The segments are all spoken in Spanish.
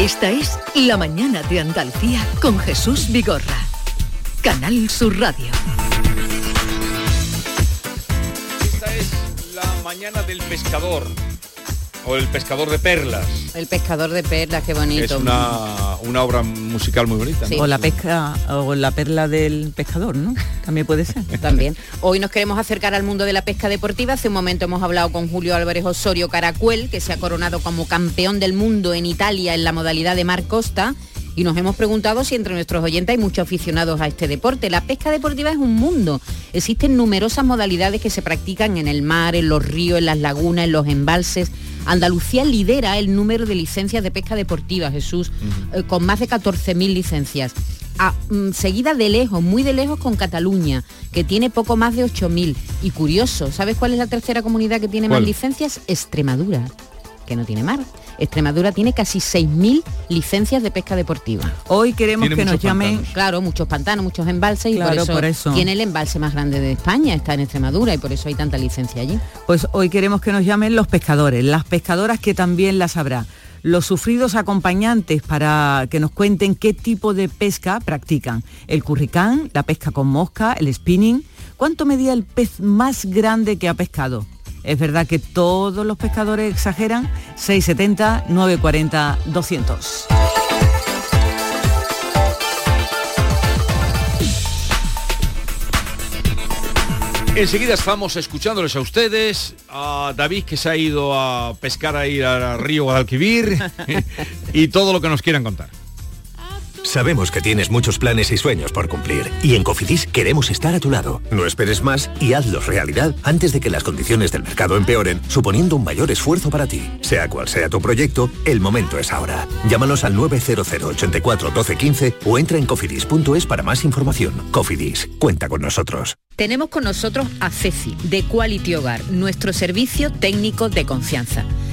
Esta es La Mañana de Andalucía con Jesús Vigorra. Canal Sur Radio. Esta es la mañana del pescador. O el pescador de perlas. El pescador de perlas, qué bonito. Es una, una obra musical muy bonita. ¿no? O la pesca, o la perla del pescador, ¿no? También puede ser. También. Hoy nos queremos acercar al mundo de la pesca deportiva. Hace un momento hemos hablado con Julio Álvarez Osorio Caracuel, que se ha coronado como campeón del mundo en Italia en la modalidad de mar costa. Y nos hemos preguntado si entre nuestros oyentes hay muchos aficionados a este deporte. La pesca deportiva es un mundo. Existen numerosas modalidades que se practican en el mar, en los ríos, en las lagunas, en los embalses. Andalucía lidera el número de licencias de pesca deportiva, Jesús, eh, con más de 14.000 licencias. A, mm, seguida de lejos, muy de lejos con Cataluña, que tiene poco más de 8.000. Y curioso, ¿sabes cuál es la tercera comunidad que tiene ¿Cuál? más licencias? Extremadura, que no tiene mar. Extremadura tiene casi 6.000 licencias de pesca deportiva. Hoy queremos Tiene que nos llamen pantanos. Claro, muchos pantanos, muchos embalses y por, eso por eso. tiene el embalse más grande de España, está en Extremadura y por eso hay tanta licencia allí. Pues hoy queremos que nos llamen los pescadores, las pescadoras que también las habrá, los sufridos acompañantes para que nos cuenten qué tipo de pesca practican. El curricán, la pesca con mosca, el spinning. ¿Cuánto medía el pez más grande que ha pescado? Es verdad que todos los pescadores exageran. 670, 940, 200. Enseguida estamos escuchándoles a ustedes, a David que se ha ido a pescar a ir al río Guadalquivir y todo lo que nos quieran contar. Sabemos que tienes muchos planes y sueños por cumplir y en Cofidis queremos estar a tu lado. No esperes más y hazlos realidad antes de que las condiciones del mercado empeoren, suponiendo un mayor esfuerzo para ti. Sea cual sea tu proyecto, el momento es ahora. Llámanos al 900 84 12 15 o entra en cofidis.es para más información. Cofidis, cuenta con nosotros. Tenemos con nosotros a Ceci, de Quality Hogar, nuestro servicio técnico de confianza.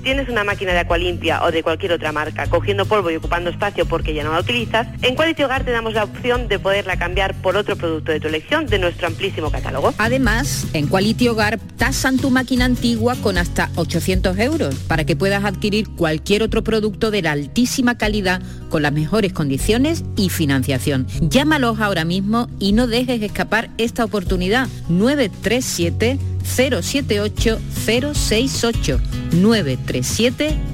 tienes una máquina de Aqualimpia o de cualquier otra marca cogiendo polvo y ocupando espacio porque ya no la utilizas, en Quality Hogar te damos la opción de poderla cambiar por otro producto de tu elección de nuestro amplísimo catálogo. Además, en Quality Hogar tasan tu máquina antigua con hasta 800 euros para que puedas adquirir cualquier otro producto de la altísima calidad con las mejores condiciones y financiación. Llámalos ahora mismo y no dejes escapar esta oportunidad. 937 078 068 937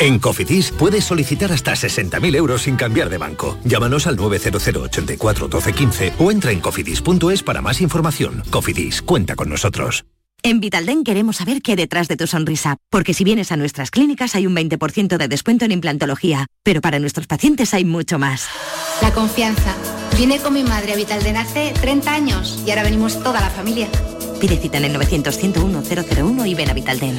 En Cofidis puedes solicitar hasta 60.000 euros sin cambiar de banco. Llámanos al 900 84 12 15 o entra en cofidis.es para más información. Cofidis, cuenta con nosotros. En Vitalden queremos saber qué hay detrás de tu sonrisa, porque si vienes a nuestras clínicas hay un 20% de descuento en implantología, pero para nuestros pacientes hay mucho más. La confianza. Vine con mi madre a Vitalden hace 30 años y ahora venimos toda la familia. Pide cita en el 900-101-001 y ven a Vitalden.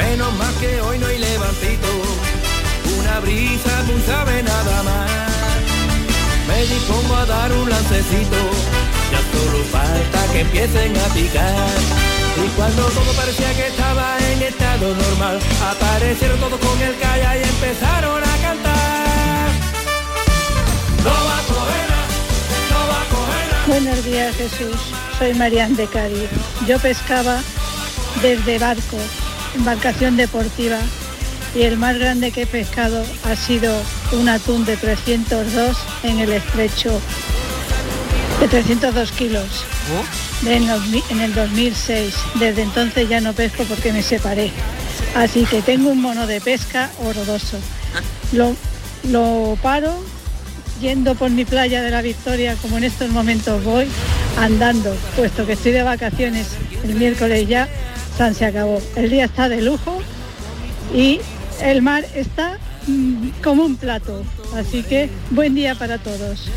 Menos mal que hoy no hay levantito, una brisa muy sabe nada más. Me dispongo a dar un lancecito, ya solo falta que empiecen a picar. Y cuando todo parecía que estaba en estado normal, aparecieron todos con el calla y empezaron a cantar. No va a coger, no va a coger. Buenos días Jesús, soy Marian de Cádiz. Yo pescaba desde barco, embarcación deportiva, y el más grande que he pescado ha sido un atún de 302 en el estrecho, de 302 kilos, en, mi- en el 2006. Desde entonces ya no pesco porque me separé. Así que tengo un mono de pesca horroroso. Lo, lo paro yendo por mi playa de la Victoria, como en estos momentos voy, andando, puesto que estoy de vacaciones el miércoles ya, San se acabó. El día está de lujo y el mar está mm, como un plato. Así que buen día para todos.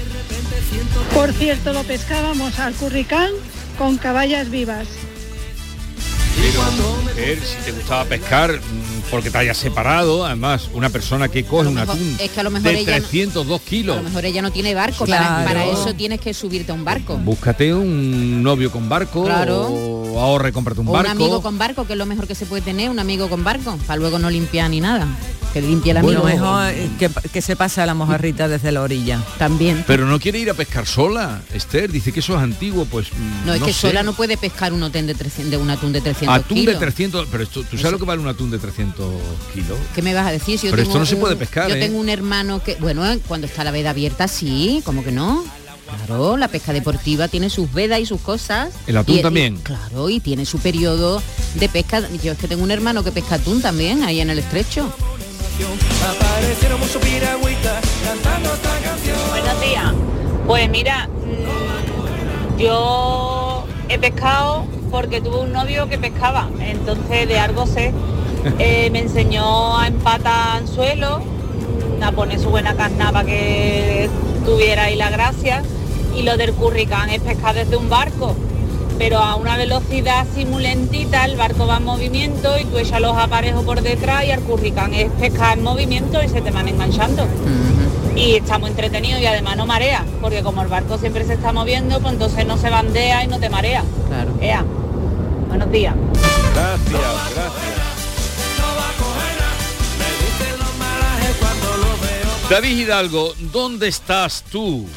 Por cierto, lo pescábamos al curricán con caballas vivas. Mujer, si te gustaba pescar, mm, porque te hayas separado, además, una persona que coge un atún Es que a lo mejor de ella no- 302 A kilos. lo mejor ella no tiene barco, Claro. para, para eso tienes que subirte a un barco. Búscate un novio con barco Claro. o ahorre, cómprate un O barco. un amigo con barco, que es lo mejor que se puede tener, un amigo con barco, para luego no limpiar ni nada. Que limpie el amigo. Lo mejor eh, que, que se pasa la mojarrita desde la orilla. También. Pero no quiere ir a pescar sola, Esther, dice que eso es antiguo, pues No, es que sé. sola no puede pescar un, atún de 300 de un atún de 300 Atún kilos. de 300, pero esto, ¿tú sabes lo que vale un atún de 300 kilos? ¿Qué me vas a decir? Si yo Pero tengo esto no se puede pescar, Yo ¿eh? tengo un hermano que, bueno, cuando está la veda abierta, sí, como que no. Claro, la pesca deportiva tiene sus vedas y sus cosas. ¿El atún Y- y- también? claro, y tiene su periodo de pesca. Yo es que tengo un hermano que pesca atún también, ahí en el estrecho. Buenos días. Pues mira, mm, yo he pescado porque tuve un novio que pescaba, entonces de algo sé. Eh, me enseñó a empatar anzuelo, mm, a poner su buena carna para que tuviera ahí la gracia. Y lo del curricán es pescar desde un barco, pero a una velocidad así muy lentita, el barco va en movimiento y tú echas los aparejos por detrás y al curricán es pescar en movimiento y se te van enganchando y estamos entretenidos y además no marea, porque como el barco siempre se está moviendo, pues entonces no se bandea y no te marea. Claro. Ea. Buenos días. Gracias, gracias. David Hidalgo, ¿dónde estás tú?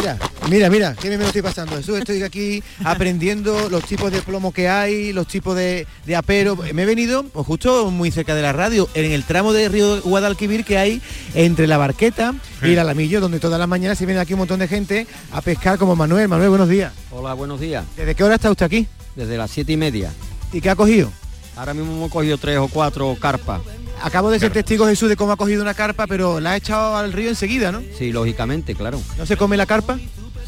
Mira, mira, mira, qué bien me lo estoy pasando. Jesús, estoy aquí aprendiendo los tipos de plomo que hay, los tipos de, de apero. Me he venido pues, justo muy cerca de la radio, en el tramo de río Guadalquivir que hay entre la Barqueta y el Alamillo, donde todas las mañanas se viene aquí un montón de gente a pescar como Manuel. Manuel, buenos días. Hola, buenos días. ¿Desde qué hora está usted aquí? Desde las siete y media. ¿Y qué ha cogido? Ahora mismo hemos cogido tres o cuatro carpas. Acabo de ser testigo Jesús de cómo ha cogido una carpa, pero la ha echado al río enseguida, ¿no? Sí, lógicamente, claro. ¿No se come la carpa?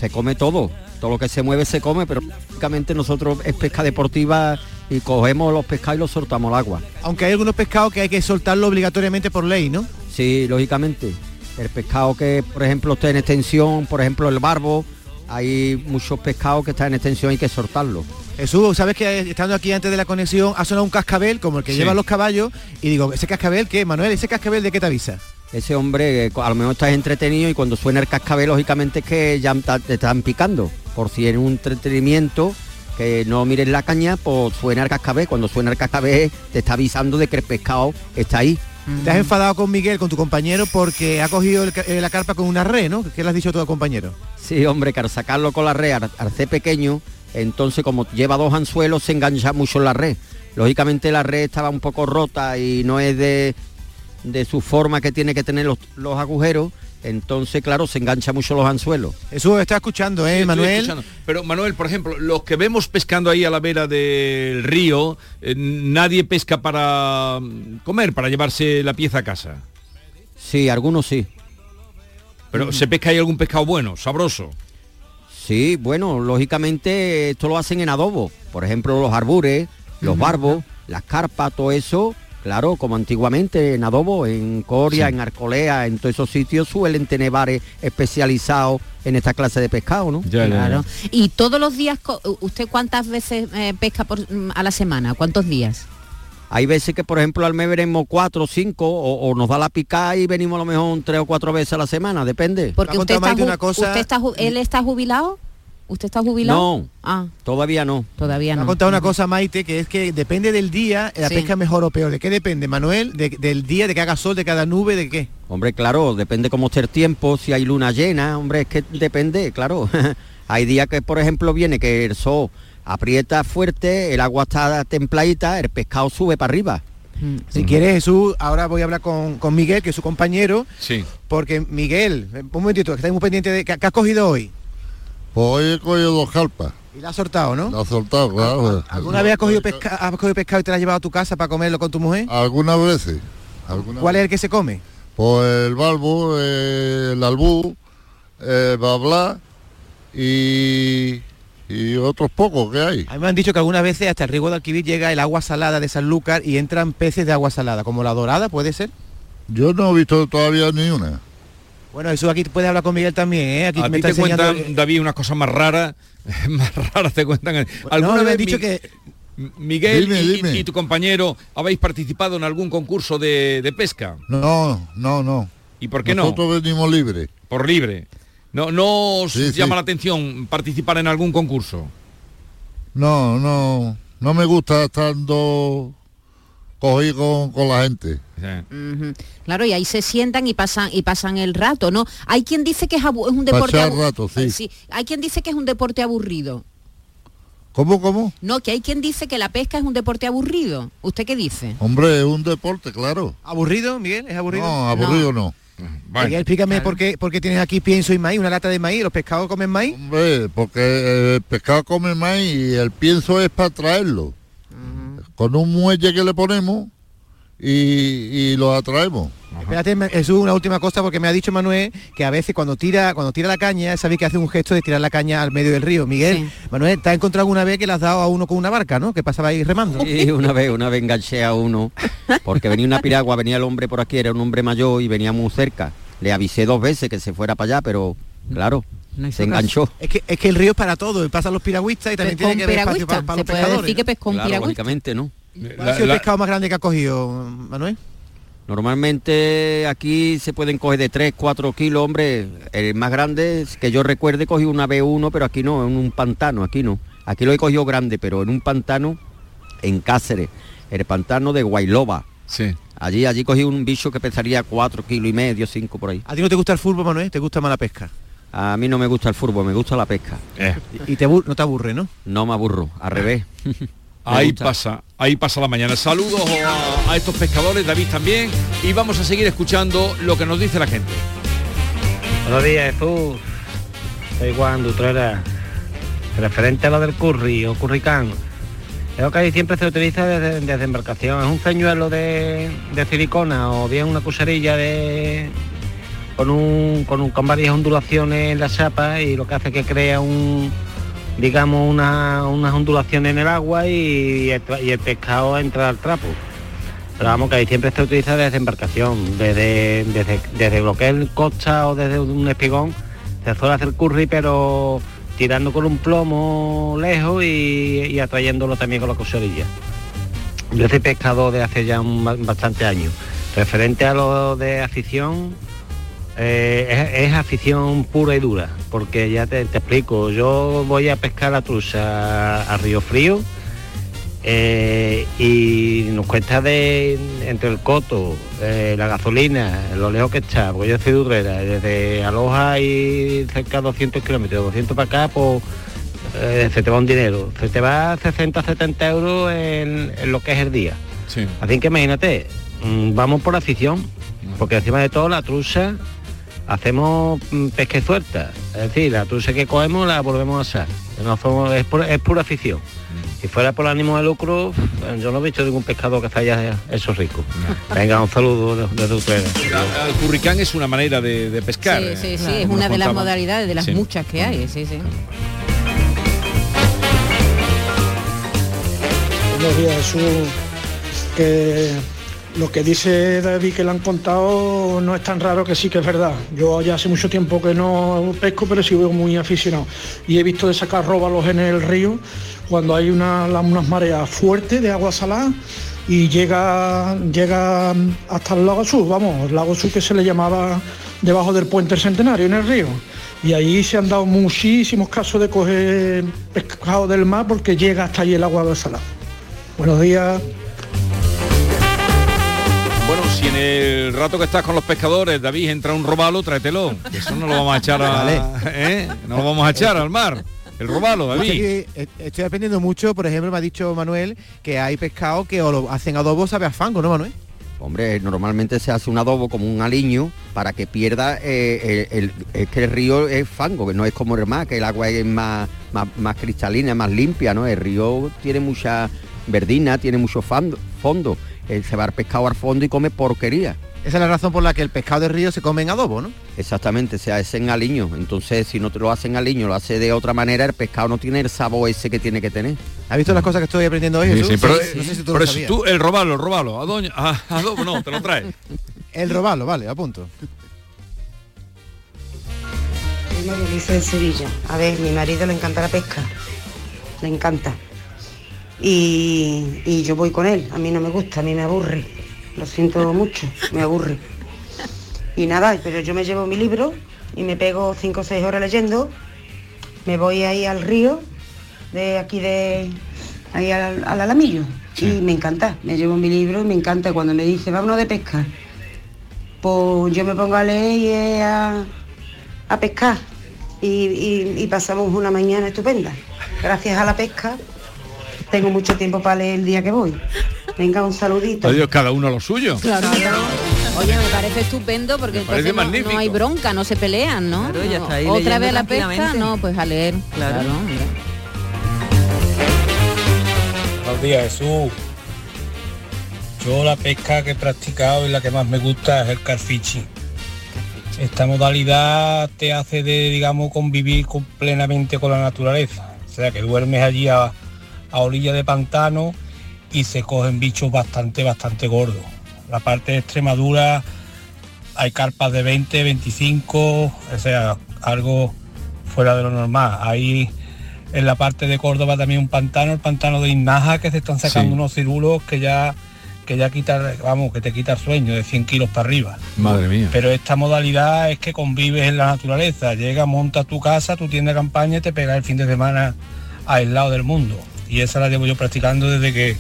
Se come todo. Todo lo que se mueve se come, pero lógicamente nosotros es pesca deportiva y cogemos los pescados y los soltamos al agua. Aunque hay algunos pescados que hay que soltarlo obligatoriamente por ley, ¿no? Sí, lógicamente. El pescado que, por ejemplo, está en extensión, por ejemplo, el barbo, hay muchos pescados que están en extensión y hay que soltarlo. Jesús, sabes que estando aquí antes de la conexión ha sonado un cascabel como el que Sí. llevan los caballos y digo, ¿ese cascabel qué? Manuel, ¿ese cascabel de qué te avisa? Ese hombre, eh, a lo mejor estás entretenido y cuando suena el cascabel, lógicamente es que ya te están picando. Por si en un entretenimiento que no mires la caña, pues suena el cascabel. Cuando suena el cascabel te está avisando de que el pescado está ahí. Te has enfadado con Miguel, con tu compañero, porque ha cogido el eh, la carpa con una red, ¿no? ¿Qué le has dicho a tu compañero? Sí, hombre, que al sacarlo con la red, al, al ser pequeño, entonces como lleva dos anzuelos, se engancha mucho en la red. Lógicamente la red estaba un poco rota y no es de, de su forma que tiene que tener los, los agujeros, entonces claro, se engancha mucho los anzuelos. Jesús, está escuchando, ¿eh, Manuel? escuchando. Pero Manuel, por ejemplo, los que vemos pescando ahí a la vera del río, eh, nadie pesca para mm, comer, para llevarse la pieza a casa. Sí, algunos sí. Pero se pesca ahí algún pescado bueno, sabroso. Sí, bueno, lógicamente esto lo hacen en adobo. Por ejemplo, los arbures, los barbos, las carpas, todo eso, claro, como antiguamente en adobo, en Coria, en Arcolea, en todos esos sitios suelen tener bares especializados en esta clase de pescado, ¿no? Claro. Y todos los días, ¿usted cuántas veces eh, pesca por, mm, a la semana? ¿Cuántos días? Hay veces que, por ejemplo, al mes veremos cuatro, cinco, o, o nos da la picada y venimos a lo mejor tres o cuatro veces a la semana, depende. Porque usted está, ju- usted está ju- él está jubilado. ¿Usted está jubilado? No, Ah, todavía no. todavía Me no. ha contado una cosa, Maite, que es que depende del día, la Sí. pesca es mejor o peor. ¿De qué depende, Manuel? De- del día, de que haga sol, de cada nube, de qué? Hombre, claro, depende cómo esté el tiempo, si hay luna llena, hombre, es que depende, claro. hay días que, por ejemplo, viene que el sol aprieta fuerte, el agua está templadita, el pescado sube para arriba. Si quieres, Jesús, ahora voy a hablar con, con Miguel, que es su compañero, Sí. porque Miguel, eh, un momentito, que estáis muy pendiente de... ¿Qué, qué has cogido hoy? Pues hoy he cogido dos carpas. Y la has soltado, ¿no? La he soltado, claro. ¿Alguna vez has cogido, pesca- has cogido pescado y te la has llevado a tu casa para comerlo con tu mujer? Algunas veces. ¿Cuál es el que se come? Pues el balbo, eh, el albú, el babla y, y otros pocos que hay. A mí me han dicho que algunas veces hasta el riego de Alquivir llega el agua salada de Sanlúcar y entran peces de agua salada, como la dorada, ¿puede ser? Yo no he visto todavía ni una. Bueno, eso aquí puedes hablar con Miguel también, ¿eh? Aquí A me está te cuentan, enseñando... David, unas cosas más raras, más raras te cuentan. ¿Alguna no, me han dicho Mi- que- Miguel Dime, y, dime. y tu compañero habéis participado en algún concurso de, de pesca? No, no, no. ¿Y por qué Nosotros venimos libres. Por libre. No, no os Sí, sí. llama la atención participar en algún concurso. No, no, no me gusta estando cogido con, con la gente. Claro, y ahí se sientan y pasan y pasan el rato, ¿no? Hay quien dice que es, un deporte Pasar abu- rato, sí. Hay quien dice que es un deporte aburrido. ¿Cómo, cómo? No, que hay quien dice que la pesca es un deporte aburrido. ¿Usted qué dice? Hombre, es un deporte, claro. ¿Aburrido, Miguel? ¿Es aburrido? No, aburrido no. Explícame por, qué, por qué tienes aquí pienso y maíz, una lata de maíz, ¿los pescados comen maíz? Hombre, porque el pescado come más y el pienso es para traerlo. Con un muelle que le ponemos y, y lo atraemos. Espérate, me- Jesús, una última cosa, porque me ha dicho Manuel que a veces cuando tira cuando tira la caña, sabéis que hace un gesto de tirar la caña al medio del río. Miguel, Manuel, ¿te has encontrado alguna vez que le has dado a uno con una barca, no? Que pasaba ahí remando. Sí, una vez, una vez enganché a uno, porque venía una piragua, venía el hombre por aquí, era un hombre mayor y venía muy cerca. Le avisé dos veces que se fuera para allá, pero claro, se enganchó. Es que, es que el río es para todo, pasan los piragüistas y también tiene que haber espacio para, para se los puede pescadores. decir que pescó un Claro, piragüista. lógicamente no. ¿Cuál ha sido el pescado más grande que ha cogido, Manuel? Normalmente aquí se pueden coger de 3, 4 kilos, hombre. El más grande que yo recuerde cogí una B1, pero aquí no, en un pantano, aquí no. Aquí lo he cogido grande, pero en un pantano en Cáceres, el pantano de Guayloba. Sí. Allí, allí cogí un bicho que pesaría 4 kilos y medio, 5 por ahí. ¿A ti no te gusta el fútbol, Manuel? ¿Te gusta más la pesca? A mí no me gusta el fútbol, me gusta la pesca. Y te no te aburre, ¿no? No me aburro, al revés. Ahí gusta. pasa, ahí pasa la mañana. Saludos a, a estos pescadores, David también, y vamos a seguir escuchando lo que nos dice la gente. Buenos días, Jesús. Soy Juan Dutrera. Referente a lo del curry o curricán. El Ocadi siempre se utiliza desde, desde embarcación. Es un ceñuelo de, de silicona o bien una cucharilla de con un, con un con varias ondulaciones en la chapa y lo que hace que crea un digamos una- unas ondulaciones en el agua y, el, el pescado entra al trapo. Pero vamos que ahí siempre se utiliza desde embarcación, desde, desde, desde lo que es costa o desde un espigón, se suele hacer curry pero tirando con un plomo lejos y, atrayéndolo también con la cucharilla. Yo soy pescador de hace ya un, ba- bastante años. Referente a lo de afición, eh, es, es afición pura y dura, porque ya te, te explico, yo voy a pescar la trucha a, Río Frío eh, y nos cuesta de entre el coto, eh, la gasolina, lo lejos que está, porque yo soy de Urrera, desde Aloja y cerca de 200 kilómetros, 200 para acá, pues se te va un dinero, se te va 60, 70 euros en, en lo que es el día. Así que imagínate, mm, vamos por afición, porque encima de todo la trucha hacemos mm, pesca y suelta. Es decir, la trucha que cogemos la volvemos a asar. No somos- es, pura, es pura afición. Si fuera por ánimo de lucro, yo no he visto ningún pescador que haya eso rico. Venga, un saludo de- desde ustedes. El curricán es una manera de, de pescar. Sí, sí, sí, es una de las modalidades, de las Sí. muchas que hay, sí, sí. Buenos días, Jesús. Que lo que dice David que le han contado no es tan raro que sí que es verdad. Yo ya hace mucho tiempo que no pesco, pero sí veo muy aficionado. Y he visto de sacar róbalos en el río cuando hay unas mareas fuertes de agua salada y llega, llega hasta el lago sur, vamos, el lago sur que se le llamaba debajo del puente del centenario en el río. Y ahí se han dado muchísimos casos de coger pescado del mar porque llega hasta ahí el agua salada. Buenos días. Bueno, si en el rato que estás con los pescadores, David, entra un robalo, tráetelo. Eso no lo vamos a echar a. ¿eh? No lo vamos a echar al mar. El robalo, David. Estoy, eh, estoy aprendiendo mucho, por ejemplo, me ha dicho Manuel que hay pescado que o lo hacen adobo sabe a fango, ¿no, Manuel? Hombre, normalmente se hace un adobo como un aliño para que pierda eh, el, el- es que el río es fango, que no es como el mar, que el agua es más, más, más cristalina, más limpia, ¿no? El río tiene mucha verdina, tiene mucho fando- fondo. Eh, se va el pescado al fondo y come porquería. Esa es la razón por la que el pescado de río se come en adobo, ¿no? Exactamente, se hace en aliño. Entonces, si no te lo hacen aliño, lo hace de otra manera, el pescado no tiene el sabor ese que tiene que tener. ¿Has visto las cosas que estoy aprendiendo hoy, Sí, Jesús? sí, pero, no sé si tú pero sabías. tú, el robalo, el robalo. A doña, a, a adobo, no, te lo traes. El robalo, vale, a punto. Soy María Luisa de Sevilla. A ver, mi marido le encanta la pesca. Le encanta. Y, y yo voy con él. A mí no me gusta, a mí me aburre. Lo siento mucho, me aburre. Y nada, pero yo me llevo mi libro y me pego cinco o seis horas leyendo. Me voy ahí al río, de aquí de ahí al, al Alamillo. Y me encanta. Me llevo mi libro y me encanta. Cuando me dice, vámonos de pesca, pues yo me pongo a leer y eh, a, a pescar y, y- y pasamos una mañana estupenda. Gracias a la pesca tengo mucho tiempo para leer el día que voy. Venga, un saludito. Adiós, cada uno a lo suyo. Claro, claro. Oye, me parece estupendo porque Me parece entonces no- hay bronca, no se pelean, ¿no? Claro, ya No, está ahí Otra vez la pesca, no, pues a leer. Claro. Claro. Buenos días, Jesús. Yo la pesca que he practicado y la que más me gusta es el carfichi. Esta modalidad te hace de, digamos, convivir con- plenamente con la naturaleza. O sea, que duermes allí a, a orilla de pantano y se cogen bichos bastante, bastante gordos. La parte de Extremadura hay carpas de 20, 25, o sea, algo fuera de lo normal. Hay en la parte de Córdoba también un pantano, el pantano de Inaja, que se están sacando Sí. unos cirulos que ya que ya quita, vamos, que te quita el sueño de 100 kilos para arriba. Madre mía. Pero esta modalidad es que convives en la naturaleza. Llega, monta tu casa, tu tienda de campaña y te pegas el fin de semana aislado del mundo. Y esa la llevo yo practicando desde que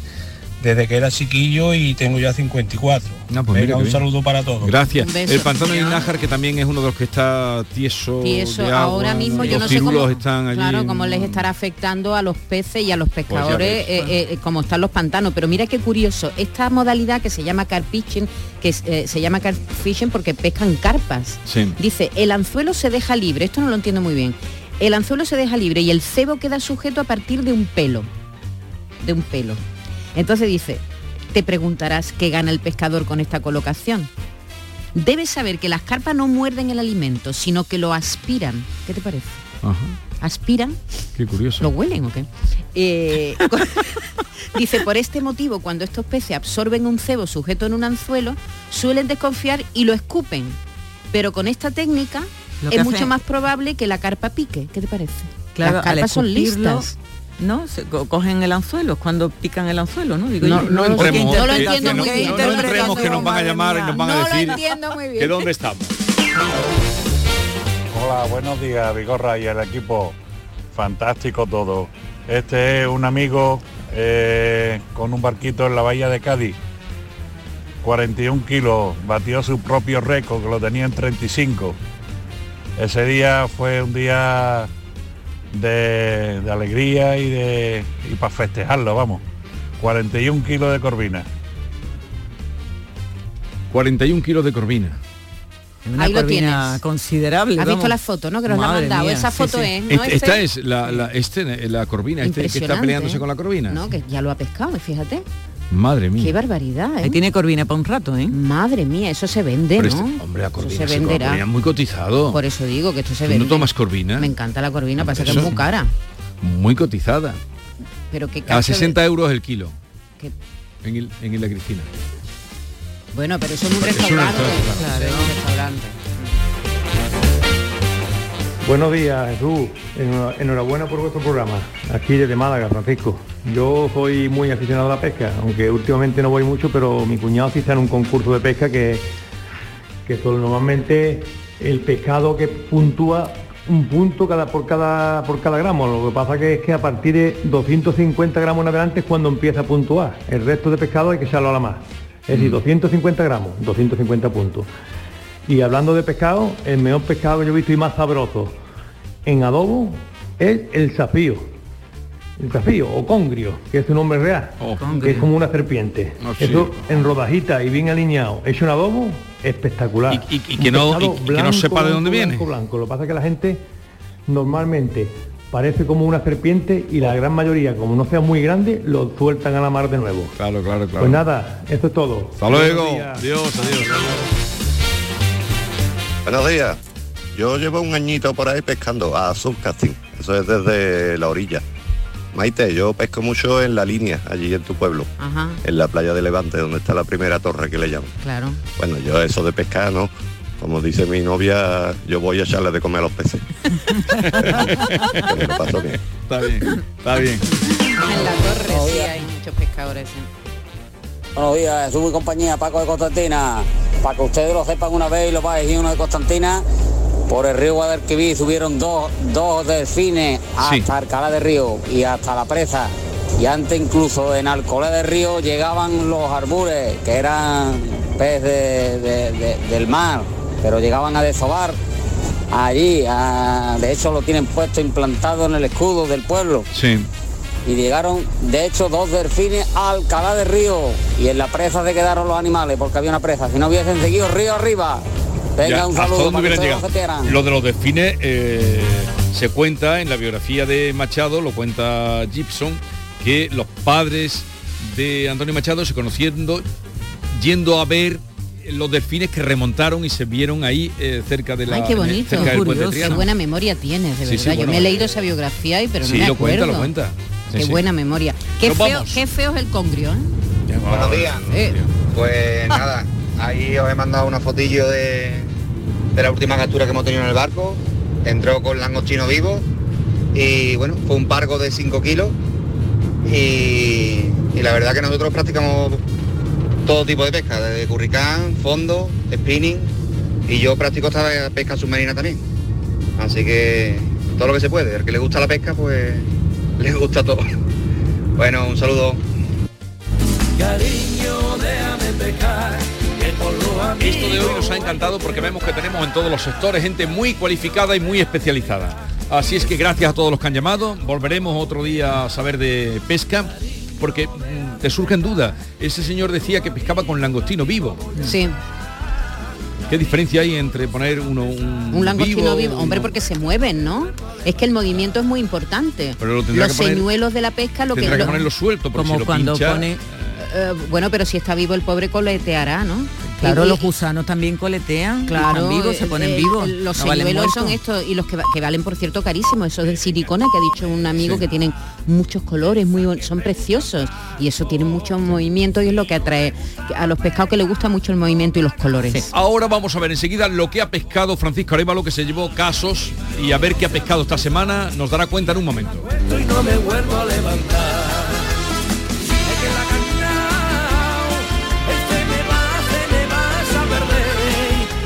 desde que era chiquillo y tengo ya 54. Ah, pues Venga, un bien. saludo para todos. Gracias. El pantano de Nájar, que también es uno de los que está tieso. Y eso de agua, ahora mismo yo los no sé cómo, están allí. claro, en- cómo les estará afectando a los peces y a los pescadores, ves. eh, eh, como están los pantanos. Pero mira qué curioso, esta modalidad que se llama carp fishing, que eh, se llama carp fishing porque pescan carpas. Sí. Dice, el anzuelo se deja libre, esto no lo entiendo muy bien. El anzuelo se deja libre y el cebo queda sujeto a partir de un pelo. De un pelo. Entonces dice, te preguntarás qué gana el pescador con esta colocación. Debes saber que las carpas no muerden el alimento, sino que lo aspiran. ¿Qué te parece? Ajá. ¿Aspiran? Qué curioso. ¿Lo huelen o qué? Eh, dice, por este motivo, cuando estos peces absorben un cebo sujeto en un anzuelo, suelen desconfiar y lo escupen. Pero con esta técnica es hace- mucho más probable que la carpa pique. ¿Qué te parece? Claro, Las al carpas son listas. ¿No? Se co- cogen el anzuelo, es cuando pican el anzuelo, ¿no? Digo No, yo. no entremos, ¿Qué eh, No lo que entiendo no- muy bien. no- no entremos que nos van a llamar y nos van a No lo decir entiendo muy bien. que dónde estamos. Hola, buenos días, Vigorra y el equipo. Fantástico todo. Este es un amigo eh, con un barquito en la bahía de Cádiz. 41 kilos, batió su propio récord, que lo tenía en 35. Ese día fue un día de, de alegría y, de, y para festejarlo, vamos. 41 kilos de corvina. 41 kilos de corvina. Una Ahí lo tienes. considerable. ¿Has visto la foto, no? Que nos la ha Madre mandado. mía, Esa foto sí. es, ¿no? Este- esta Este- es la, la- este, la corvina, este que está peleándose con la corvina. No, que ya lo ha pescado, fíjate. Madre mía. Qué barbaridad, ¿eh? Ahí tiene corvina para un rato, ¿eh? Madre mía, eso se vende, Pero ¿no? este- hombre, la Eso corvina, se se venderá. corvina muy cotizado. Por eso digo que esto se ¿Tú vende. no tomas corvina? Me encanta la corvina, pasa que es Eso- muy cara. Muy cotizada. Pero qué A cacho de- 60 euros el kilo. Qué- En, el, en Isla Cristina. Bueno, pero eso en un Eso restaurante. Claro, en un restaurante. Buenos días, Jesús. Enhora- Enhorabuena por vuestro programa. Aquí desde Málaga, Francisco. Yo soy muy aficionado a la pesca, aunque últimamente no voy mucho, pero mi cuñado sí está en un concurso de pesca que, que normalmente el pescado que puntúa un punto cada, por, cada, por cada gramo. Lo que pasa que es que a partir de 250 gramos en adelante es cuando empieza a puntuar. El resto de pescado hay que echarlo a la más. Es decir, 250 gramos, 250 puntos. Y hablando de pescado, el mejor pescado que yo he visto y más sabroso en adobo es el zafío. El zafío o congrio, que es su nombre real, que es como una serpiente. Oh, sí. Eso en rodajita y bien alineado, hecho en adobo, espectacular. Y- y- y Un que no- pescado y- y que no sepa de dónde blanco, viene. Blanco, blanco. Lo que pasa es que la gente normalmente parece como una serpiente y la gran mayoría, como no sea muy grande, lo sueltan a la mar de nuevo. Claro, claro, claro. Pues nada, eso es todo. Hasta luego. Días. Adiós, adiós. Buenos días. Yo llevo un añito por ahí pescando a subcasting. Eso es desde la orilla. Maite, yo pesco mucho en la línea, allí en tu pueblo, Ajá, en la playa de Levante, donde está la primera torre que le llaman. claro. Bueno, yo eso de pescar, ¿no? Como dice mi novia, yo voy a echarle de comer a los peces. Que me lo paso bien. Está bien, está bien. En la torre sí hay muchos pescadores. ¿eh? Buenos días, y compañía, Paco de Constantina. Para que ustedes lo sepan una vez y lo decir uno de Constantina, por el río Guadalquivir subieron dos, dos delfines hasta Alcalá de Río y hasta la presa. Y antes incluso en Alcolé de Río llegaban los arbures, que eran pez de- de- de- del mar, pero llegaban a desovar allí. a- de hecho lo tienen puesto implantado en el escudo del pueblo Sí. Y llegaron de hecho dos delfines a Alcalá de Río y en la presa se quedaron los animales porque había una presa si no hubiesen seguido río arriba venga Ya, un ¿hasta saludo para que no. Lo de los delfines eh, se cuenta en la biografía de Machado, lo cuenta Gibson, que los padres de Antonio Machado se conociendo yendo a ver los delfines que remontaron y se vieron ahí eh, cerca de la Ay, qué bonito. cerca del puente Qué buena memoria tienes, de Sí, verdad. sí, Yo bueno, me he leído esa biografía y pero sí, no me lo cuenta, acuerdo. lo cuenta. Sí, Qué sí. buena memoria. Qué feo, vamos. qué feo es el congrio, ¿eh? Buenos días. Pues nada, ahí os he mandado una fotillo de, de la última captura que hemos tenido en el barco. Entró con langostino vivo y bueno, fue un pargo de 5 kilos y, y la verdad que nosotros practicamos todo tipo de pesca, desde curricán, fondo, spinning y yo practico esta pesca submarina también. Así que todo lo que se puede, al que le gusta la pesca pues le gusta todo. Bueno, un saludo. Cariño, déjame. Esto de hoy nos ha encantado porque vemos que tenemos en todos los sectores gente muy cualificada y muy especializada. Así es que gracias a todos los que han llamado. Volveremos otro día a saber de pesca porque mm, te surgen dudas. Ese señor decía que pescaba con langostino vivo. Sí. ¿Qué diferencia hay entre poner uno un, Un langostino vivo, hombre, porque se mueven, ¿no? Es que el movimiento es muy importante. Pero lo Los que poner- señuelos de la pesca, lo que, tendrá que lo- ponerlo suelto, porque Como si lo cuando pincha, pone- Eh, bueno, pero si está vivo el pobre coleteará, ¿no? Claro, Y- los gusanos también coletean, Claro, vivos, se eh, ponen eh, vivos. Los no valen señuelos son estos y los que, va- que valen, por cierto, carísimos. Esos de silicona que ha dicho un amigo que tienen muchos colores, muy son preciosos y eso tiene mucho movimiento y es lo que atrae a los pescados que les gusta mucho el movimiento y los colores. Ahora vamos a ver enseguida lo que ha pescado Francisco Arevalo, que se llevó casos, y a ver qué ha pescado esta semana, nos dará cuenta en un momento. y no me vuelvo a levantar.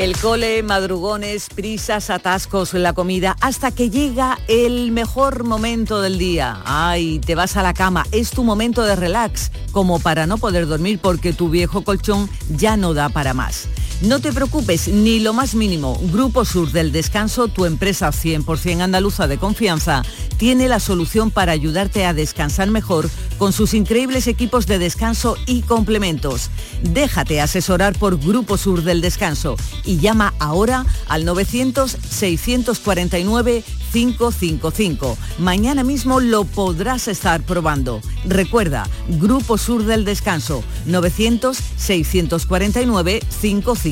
El cole, madrugones, prisas, atascos, la comida, hasta que llega el mejor momento del día. Ay, te vas a la cama, es tu momento de relax, como para no poder dormir porque tu viejo colchón ya no da para más. No te preocupes, ni lo más mínimo. Grupo Sur del Descanso, tu empresa 100% andaluza de confianza, tiene la solución para ayudarte a descansar mejor con sus increíbles equipos de descanso y complementos. Déjate asesorar por Grupo Sur del Descanso y llama ahora al 900-649-555. Mañana mismo lo podrás estar probando. Recuerda, Grupo Sur del Descanso, 900-649-555.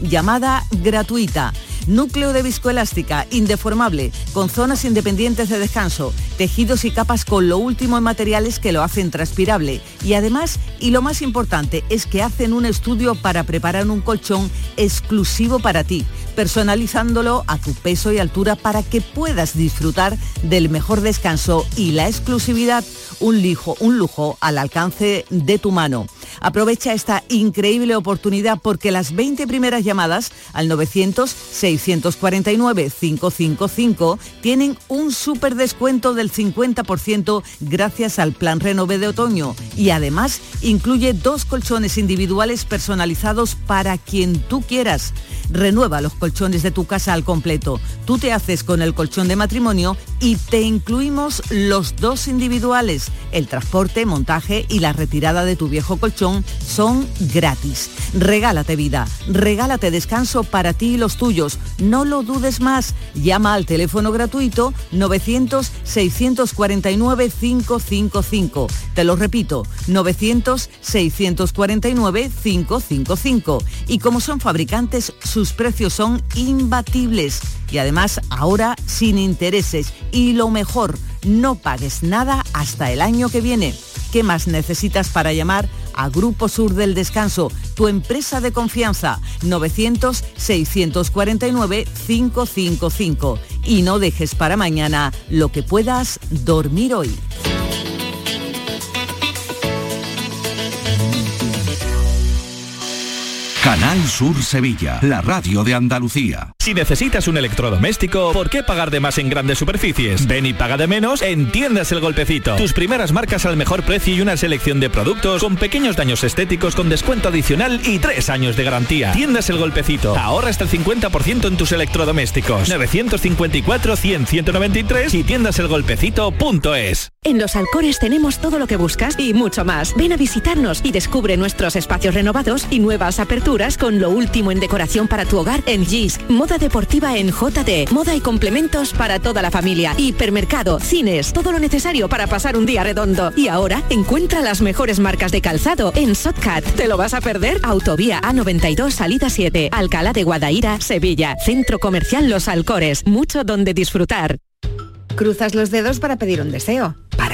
Llamada gratuita. Núcleo de viscoelástica, indeformable, con zonas independientes de descanso, tejidos y capas con lo último en materiales que lo hacen transpirable. Y además, y lo más importante, es que hacen un estudio para preparar un colchón exclusivo para ti, personalizándolo a tu peso y altura para que puedas disfrutar del mejor descanso y la exclusividad, un lujo, un lujo al alcance de tu mano. Aprovecha esta increíble oportunidad porque las 20 primeras llamadas al 900-649-555 tienen un súper descuento del 50% gracias al plan Renove de otoño y además incluye dos colchones individuales personalizados para quien tú quieras. Renueva los colchones de tu casa al completo. Tú te haces con el colchón de matrimonio y te incluimos los dos individuales. El transporte, montaje y la retirada de tu viejo colchón son gratis. Regálate vida, regálate descanso para ti y los tuyos. No lo dudes más. Llama al teléfono gratuito 900-649-555. Te lo repito, 900-649-555. Y como son fabricantes, sus precios son imbatibles. Y además ahora sin intereses. Y lo mejor, no pagues nada hasta el año que viene. ¿Qué más necesitas para llamar a Grupo Sur del Descanso, tu empresa de confianza? 900-649-555. Y no dejes para mañana lo que puedas dormir hoy. Canal Sur Sevilla, la radio de Andalucía. Si necesitas un electrodoméstico, ¿por qué pagar de más en grandes superficies? Ven y paga de menos en Tiendas El Golpecito. Tus primeras marcas al mejor precio y una selección de productos con pequeños daños estéticos con descuento adicional y tres años de garantía. Tiendas El Golpecito. Ahorra hasta el 50% en tus electrodomésticos. 954-100-193 y tiendaselgolpecito.es. En Los Alcores tenemos todo lo que buscas y mucho más. Ven a visitarnos y descubre nuestros espacios renovados y nuevas aperturas con lo último en decoración para tu hogar en GIS, moda deportiva en JD, moda y complementos para toda la familia, hipermercado, cines, todo lo necesario para pasar un día redondo. Y ahora encuentra las mejores marcas de calzado en Sotcat. ¿Te lo vas a perder? Autovía A92 Salida 7, Alcalá de Guadaira, Sevilla, Centro Comercial Los Alcores, mucho donde disfrutar. Cruzas los dedos para pedir un deseo, para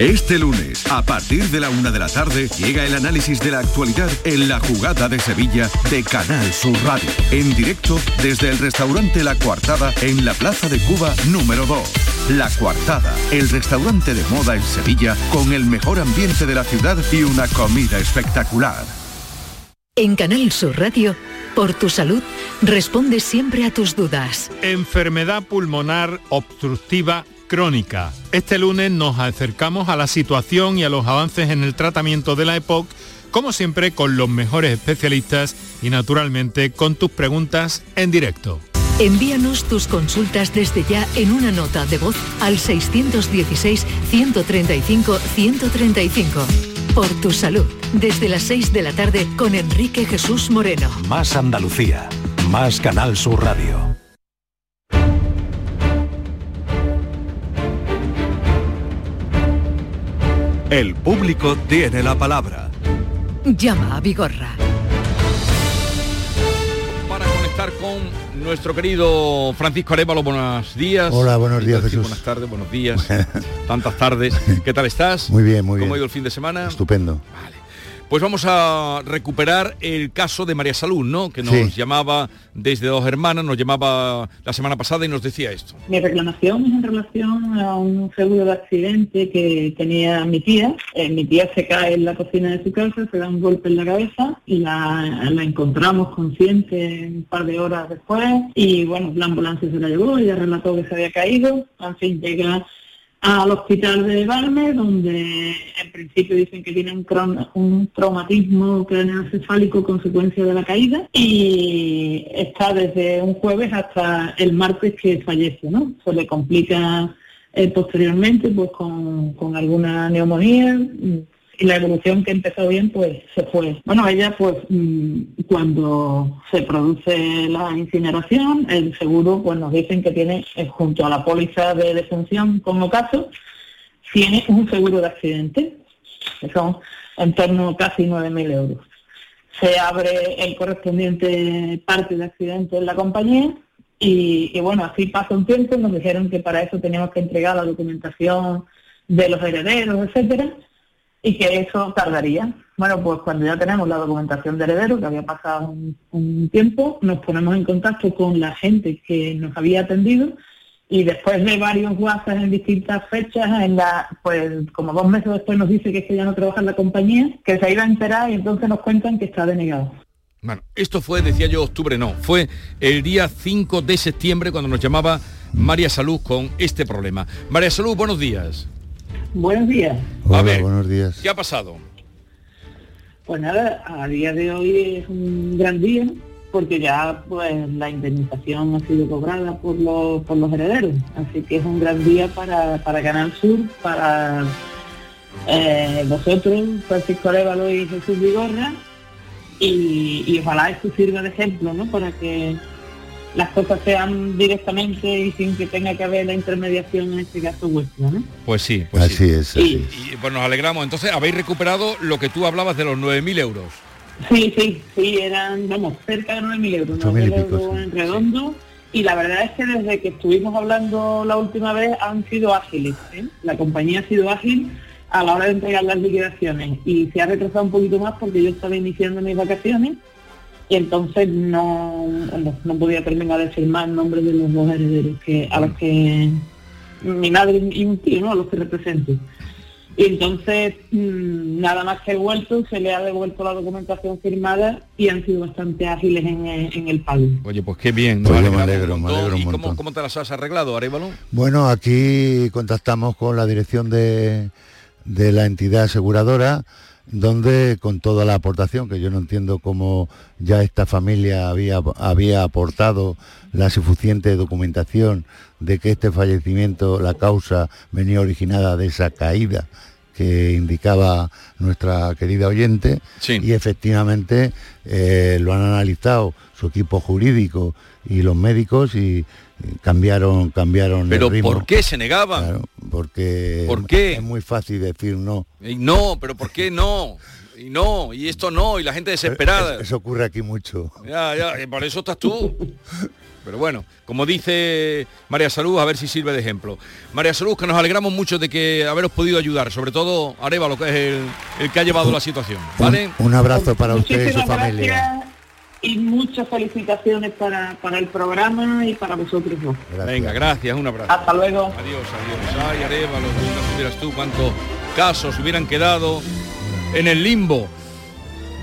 Este lunes, a partir de la una de la tarde, llega el análisis de la actualidad en la jugada de Sevilla de Canal Sur Radio. En directo desde el restaurante La Coartada en la Plaza de Cuba número 2. La Coartada, el restaurante de moda en Sevilla con el mejor ambiente de la ciudad y una comida espectacular. En Canal Sur Radio, por tu salud, responde siempre a tus dudas. Enfermedad pulmonar obstructiva crónica. Este lunes nos acercamos a la situación y a los avances en el tratamiento de la EPOC, como siempre con los mejores especialistas y naturalmente con tus preguntas en directo. Envíanos tus consultas desde ya en una nota de voz al 616-135-135. Por tu salud, desde las 6 de la tarde con Enrique Jesús Moreno. Más Andalucía, más Canal Sur Radio. El público tiene la palabra. Llama a Vigorra. Para conectar con nuestro querido Francisco Arevalo, buenos días. Hola, buenos días, Jesús. Buenas tardes, buenos días. Tantas tardes. ¿Qué tal estás? Muy bien, muy bien. ¿Cómo ha ido el fin de semana? Estupendo. Pues vamos a recuperar el caso de María Salud, ¿no? Que nos Sí. llamaba desde dos hermanas, nos llamaba la semana pasada y nos decía esto. Mi reclamación es en relación a un seguro de accidente que tenía mi tía. Eh, mi tía se cae en la cocina de su casa, se da un golpe en la cabeza y la, la encontramos consciente un par de horas después y bueno, la ambulancia se la llevó, ella relató que se había caído, en fin, llega al hospital de Balme, donde en principio dicen que tiene un, un traumatismo craneoencefálico consecuencia de la caída y está desde un jueves hasta el martes que fallece, ¿no? Se le complica eh, posteriormente pues con, con alguna neumonía y la evolución que empezó bien pues se fue. Bueno, ella pues mm, cuando se produce la incineración, el seguro pues nos dicen que tiene eh, junto a la póliza de defunción como caso, tiene un seguro de accidente, que son en torno a casi 9.000 euros. Se abre el correspondiente parte de accidente en la compañía y, y bueno, así pasa un tiempo, nos dijeron que para eso teníamos que entregar la documentación de los herederos, etcétera, y que eso tardaría. Bueno, pues cuando ya tenemos la documentación de herederos, que había pasado un, tiempo, nos ponemos en contacto con la gente que nos había atendido y después de varios WhatsApp en distintas fechas, en la, pues como dos meses después nos dice que es ya no trabaja en la compañía, que se iba a enterar y entonces nos cuentan que está denegado. Bueno, esto fue, decía yo, octubre no, fue el día 5 de septiembre cuando nos llamaba María Salud con este problema. María Salud, buenos días. Buenos días. Hola, ver. buenos días. ¿Qué ha pasado? Pues nada, a día de hoy es un gran día porque ya pues la indemnización ha sido cobrada por los, por los herederos. Así que es un gran día para, para Canal Sur, para eh, vosotros, Francisco Arevalo y Jesús Vigorra. Y, y ojalá esto sirva de ejemplo, ¿no? Para que las cosas sean directamente y sin que tenga que haber la intermediación en este caso vuestra, ¿no? Pues sí, pues Así sí. es, así Y pues nos alegramos. Entonces, habéis recuperado lo que tú hablabas de los 9.000 euros. Sí, sí, sí, eran, vamos, cerca de 9.000 euros, 8.000 y 9.000 pico, euros en redondo. Y la verdad es que desde que estuvimos hablando la última vez han sido ágiles. ¿eh? La compañía ha sido ágil a la hora de entregar las liquidaciones y se ha retrasado un poquito más porque yo estaba iniciando mis vacaciones y entonces no, no, no podía terminar de firmar el nombre de los dos herederos que, a los que mi madre y un tío, ¿no? A los que represento. Y entonces, mm, nada más que he vuelto, se le ha devuelto la documentación firmada y han sido bastante ágiles en, el- en el pago. Oye, pues qué bien. nos Pues yo me alegro, me alegro un ¿Y cómo, cómo te las has arreglado, Arevalo? Bueno, aquí contactamos con la dirección de, de la entidad aseguradora, donde con toda la aportación, que yo no entiendo cómo ya esta familia había, había aportado la suficiente documentación de que este fallecimiento, la causa venía originada de esa caída que indicaba nuestra querida oyente y efectivamente eh, lo han analizado su equipo jurídico y los médicos y cambiaron cambiaron Pero el ritmo. ¿por qué se negaban? Claro, porque ¿Por qué? es muy fácil decir no. Eh, No, pero ¿por qué no? y no, y esto no, y la gente desesperada. Eso, eso ocurre aquí mucho. Ya, ya, y por eso estás tú. Pero bueno, como dice María Salud, a ver si sirve de ejemplo. María Salud, que nos alegramos mucho de que haberos podido ayudar, sobre todo Arevalo, que es el, el que ha llevado la situación. ¿Vale? Un abrazo para usted y su familia. Y muchas felicitaciones para, para el programa y para vosotros dos. Venga, gracias, un abrazo. Hasta luego. Adiós, adiós. Ay, Arevalo, supieras tú cuántos casos hubieran quedado en el limbo.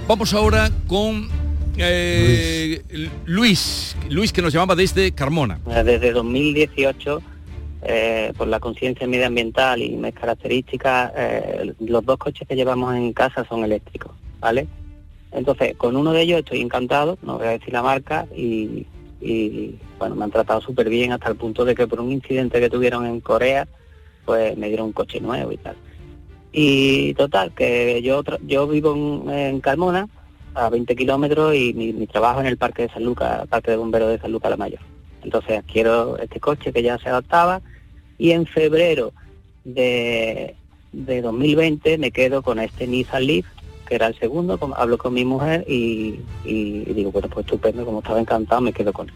Vamos ahora con eh, Luis. Luis, que nos llamaba desde Carmona. Desde 2018, eh, por la conciencia medioambiental y mis características, eh, los dos coches que llevamos en casa son eléctricos, ¿vale? Entonces, con uno de ellos estoy encantado, no voy a decir la marca, y, bueno, me han tratado súper bien hasta el punto de que por un incidente que tuvieron en Corea, pues me dieron un coche nuevo y tal. Y total, que yo yo vivo en, en Carmona, a 20 kilómetros, y mi, mi trabajo en el Parque de San Lucas, Parque de Bomberos de San Lucas la Mayor. Entonces adquiero este coche que ya se adaptaba, y en febrero de, de 2020 me quedo con este Nissan Leaf, que era el segundo, hablo con mi mujer y, digo, bueno, pues estupendo, como estaba encantado, me quedo con él.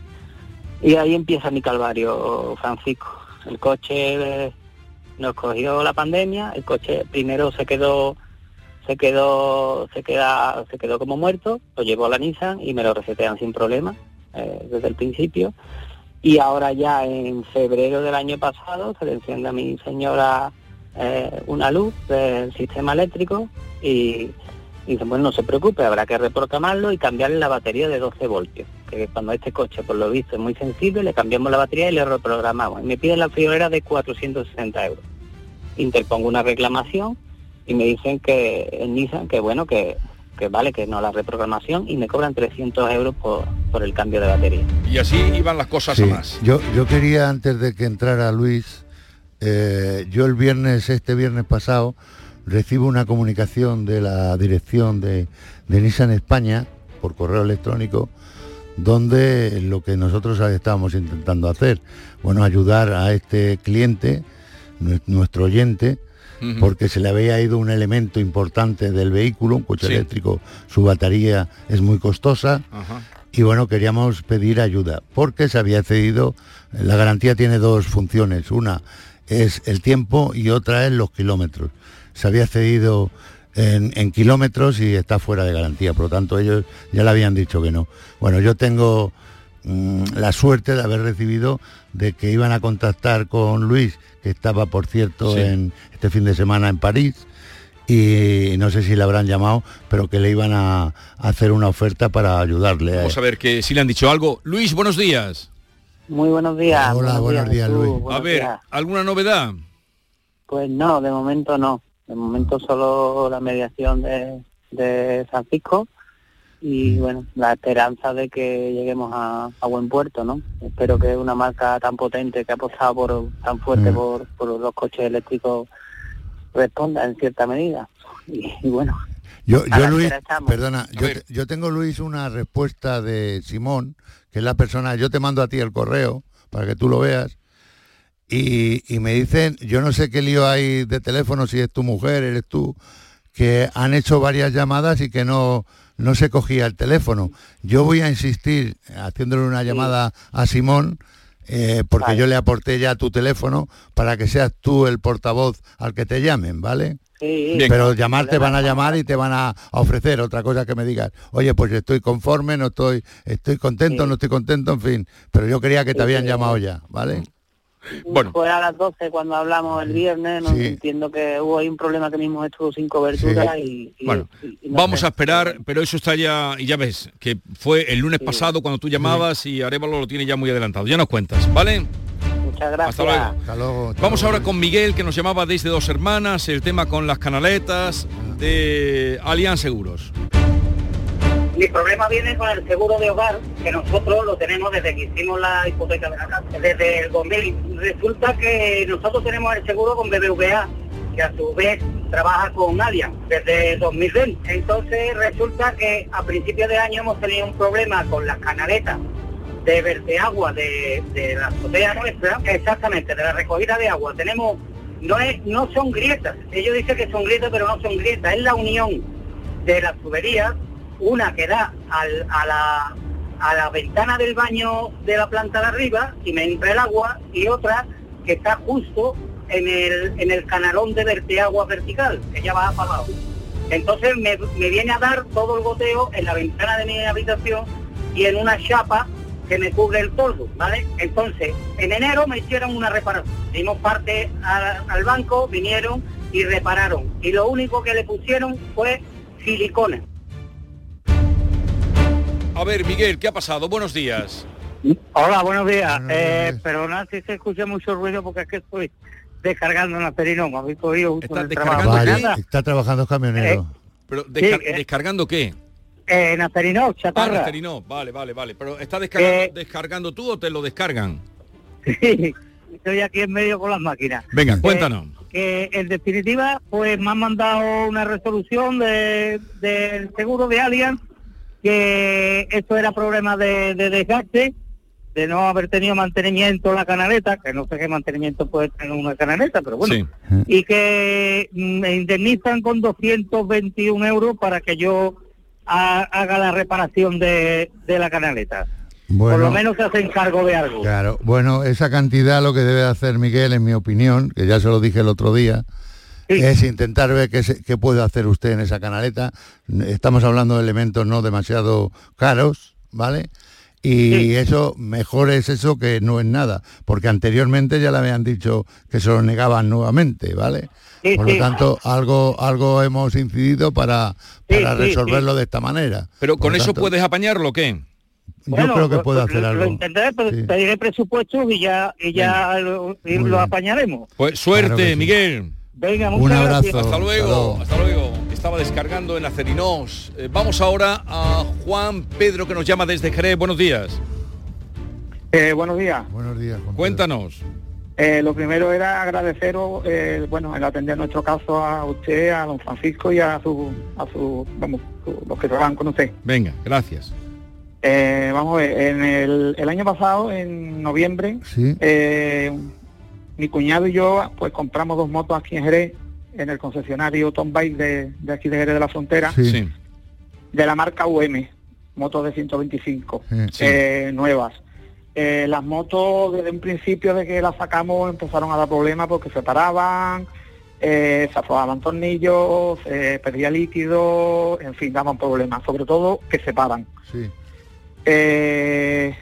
Y ahí empieza mi calvario, Francisco. El coche nos cogió la pandemia, el coche primero se quedó se quedó se queda se quedó como muerto, lo llevó a la Nissan y me lo resetean sin problema eh, desde el principio. Y ahora ya en febrero del año pasado se le enciende a mi señora eh, una luz del sistema eléctrico y, y dicen, bueno, no se preocupe, habrá que reprogramarlo y cambiarle la batería de 12 voltios. Que cuando este coche, por lo visto, es muy sensible, le cambiamos la batería y le reprogramamos. Y me piden la friolera de 460 euros. Interpongo una reclamación y me dicen que en Nissan, que bueno, que, que vale, que no la reprogramación y me cobran 300 euros por, por el cambio de batería. Y así iban las cosas Sí, a más. Yo, yo quería, antes de que entrara Luis, eh, yo el viernes, este viernes pasado, recibo una comunicación de la dirección de, de Nissan España por correo electrónico, donde lo que nosotros estábamos intentando hacer, bueno, ayudar a este cliente, nue- nuestro oyente, porque se le había ido un elemento importante del vehículo, un coche Sí. eléctrico, su batería es muy costosa, y bueno, queríamos pedir ayuda porque se había cedido, la garantía tiene dos funciones, una es el tiempo y otra es los kilómetros. Se había cedido en, en kilómetros y está fuera de garantía, por lo tanto ellos ya le habían dicho que no. Bueno, yo tengo mm, la suerte de haber recibido de que iban a contactar con Luis, que estaba por cierto Sí. en este fin de semana en París, y no sé si le habrán llamado, pero que le iban a, a hacer una oferta para ayudarle. Vamos a ver que si le han dicho algo. Luis, buenos días. Muy buenos días. Hola, buenos días, Luis. A ver, días. ¿alguna novedad? Pues no, de momento no. De momento solo la mediación de, de Francisco y bueno, la esperanza de que lleguemos a, a buen puerto, ¿no? Espero que una marca tan potente que ha apostado por tan fuerte Mm. por, por los coches eléctricos responda en cierta medida. Y, y bueno, Yo, yo Luis, perdona, yo, yo tengo Luis una respuesta de Simón, que es la persona, yo te mando a ti el correo para que tú lo veas, y, y me dicen, yo no sé qué lío hay de teléfono, si es tu mujer, eres tú, que han hecho varias llamadas y que no, no se cogía el teléfono. Yo voy a insistir haciéndole una llamada a Simón, eh, porque yo le aporté ya tu teléfono para que seas tú el portavoz al que te llamen, ¿vale? sí. Pero llamar te van a llamar y te van a, a ofrecer otra cosa que me digas, oye, pues estoy conforme, no estoy, estoy contento, Sí. no estoy contento, en fin. Pero yo quería que te Sí, habían sí. llamado ya, ¿vale? Bueno. fue a las 12 cuando hablamos el viernes, no Sí. entiendo que hubo ahí un problema que mismo estuvo sin cobertura y, y- Bueno, y- y no Vamos sé. a esperar, pero eso está ya, y ya ves, que fue el lunes pasado cuando tú llamabas y Arevalo lo tiene ya muy adelantado. Ya nos cuentas, ¿vale? Muchas gracias. Hasta luego. Hasta luego. hasta Vamos luego. ahora con Miguel, que nos llamaba desde Dos Hermanas, el tema con las canaletas de Alianza Seguros. Mi problema viene con el seguro de hogar, que nosotros lo tenemos desde que hicimos la hipoteca de la casa, desde el 2000. Resulta que nosotros tenemos el seguro con BBVA, que a su vez trabaja con Allianz desde 2020. Entonces resulta que a principios de año hemos tenido un problema con las canaletas de verteagua de, de la azotea nuestra, exactamente, de la recogida de agua. Tenemos, no es, no son grietas, ellos dicen que son grietas, pero no son grietas, es la unión de las tuberías, una que da a, la, ventana del baño de la planta de arriba y me entra el agua, y otra que está justo en el, canalón de verteagua vertical, que ya va abajo. Entonces me, viene a dar todo el goteo en la ventana de mi habitación y en una chapa que me cubre el polvo, ¿vale? Entonces, en enero me hicieron una reparación. Dimos parte al banco, vinieron y repararon. Y lo único que le pusieron fue silicona. A ver, Miguel, ¿qué ha pasado? Buenos días. Hola, buenos días. Eh, perdona si se escucha mucho ruido porque es que estoy descargando en la perino, me habéis cogido justo en el trabajo. Nada, está trabajando camionero. Pero desca- Sí, eh. ¿descargando qué? eh, en Asterino, Ah, chatarra. Nasterino. Vale, vale, vale. Pero ¿estás descargando, Eh. descargando tú o te lo descargan? Sí, estoy aquí en medio con las máquinas. Venga, Eh, cuéntanos. que en definitiva, pues me han mandado una resolución de- del seguro de Allianz que esto era problema de, de desgaste, de no haber tenido mantenimiento la canaleta, que no sé qué mantenimiento puede tener una canaleta, pero bueno, Sí. y que mm, me indemnizan con 221 euros para que yo ha- haga la reparación de, de la canaleta. Por lo menos se hacen cargo de algo. claro. Bueno, esa cantidad lo que debe hacer Miguel, en mi opinión, que ya se lo dije el otro día, es intentar ver qué, se- qué puede hacer usted en esa canaleta. Estamos hablando de elementos no demasiado caros, ¿vale? Y eso, mejor es eso que no es nada, porque anteriormente ya le habían dicho que se lo negaban nuevamente, ¿vale? Sí, Por sí. lo tanto, algo, algo hemos incidido para, para sí, resolverlo de esta manera. Pero Por con eso tanto, puedes apañarlo o qué? Yo creo que puede pues, hacer lo, algo. Lo intentaré, pero Sí. pediré presupuestos y ya, y ya lo, y lo apañaremos. Pues suerte, Claro que sí. Miguel. Venga, muchas gracias. Hasta luego, hasta luego. Estaba descargando en Acerinos. Eh, vamos ahora a Juan Pedro que nos llama desde Jerez. Buenos días. Eh, buenos días. Buenos días. Cuéntanos. Eh, lo primero era agradeceros, eh, bueno, el atender nuestro caso a usted, a don Francisco y a su, a su, vamos, su- los que trabajan con usted. Venga, gracias. Eh, vamos a ver, en el, el año pasado, en noviembre, Sí. eh, mi cuñado y yo, pues compramos dos motos aquí en Jerez, en el concesionario Tom Bike de, de aquí de Jerez de la Frontera, Sí. de la marca UM, motos de 125, Sí. eh, nuevas. Eh, las motos desde un principio de que las sacamos empezaron a dar problemas porque se paraban, eh, se aflojaban tornillos, se perdía líquido, en fin, daban problemas, sobre todo que se paran. Sí. Eh,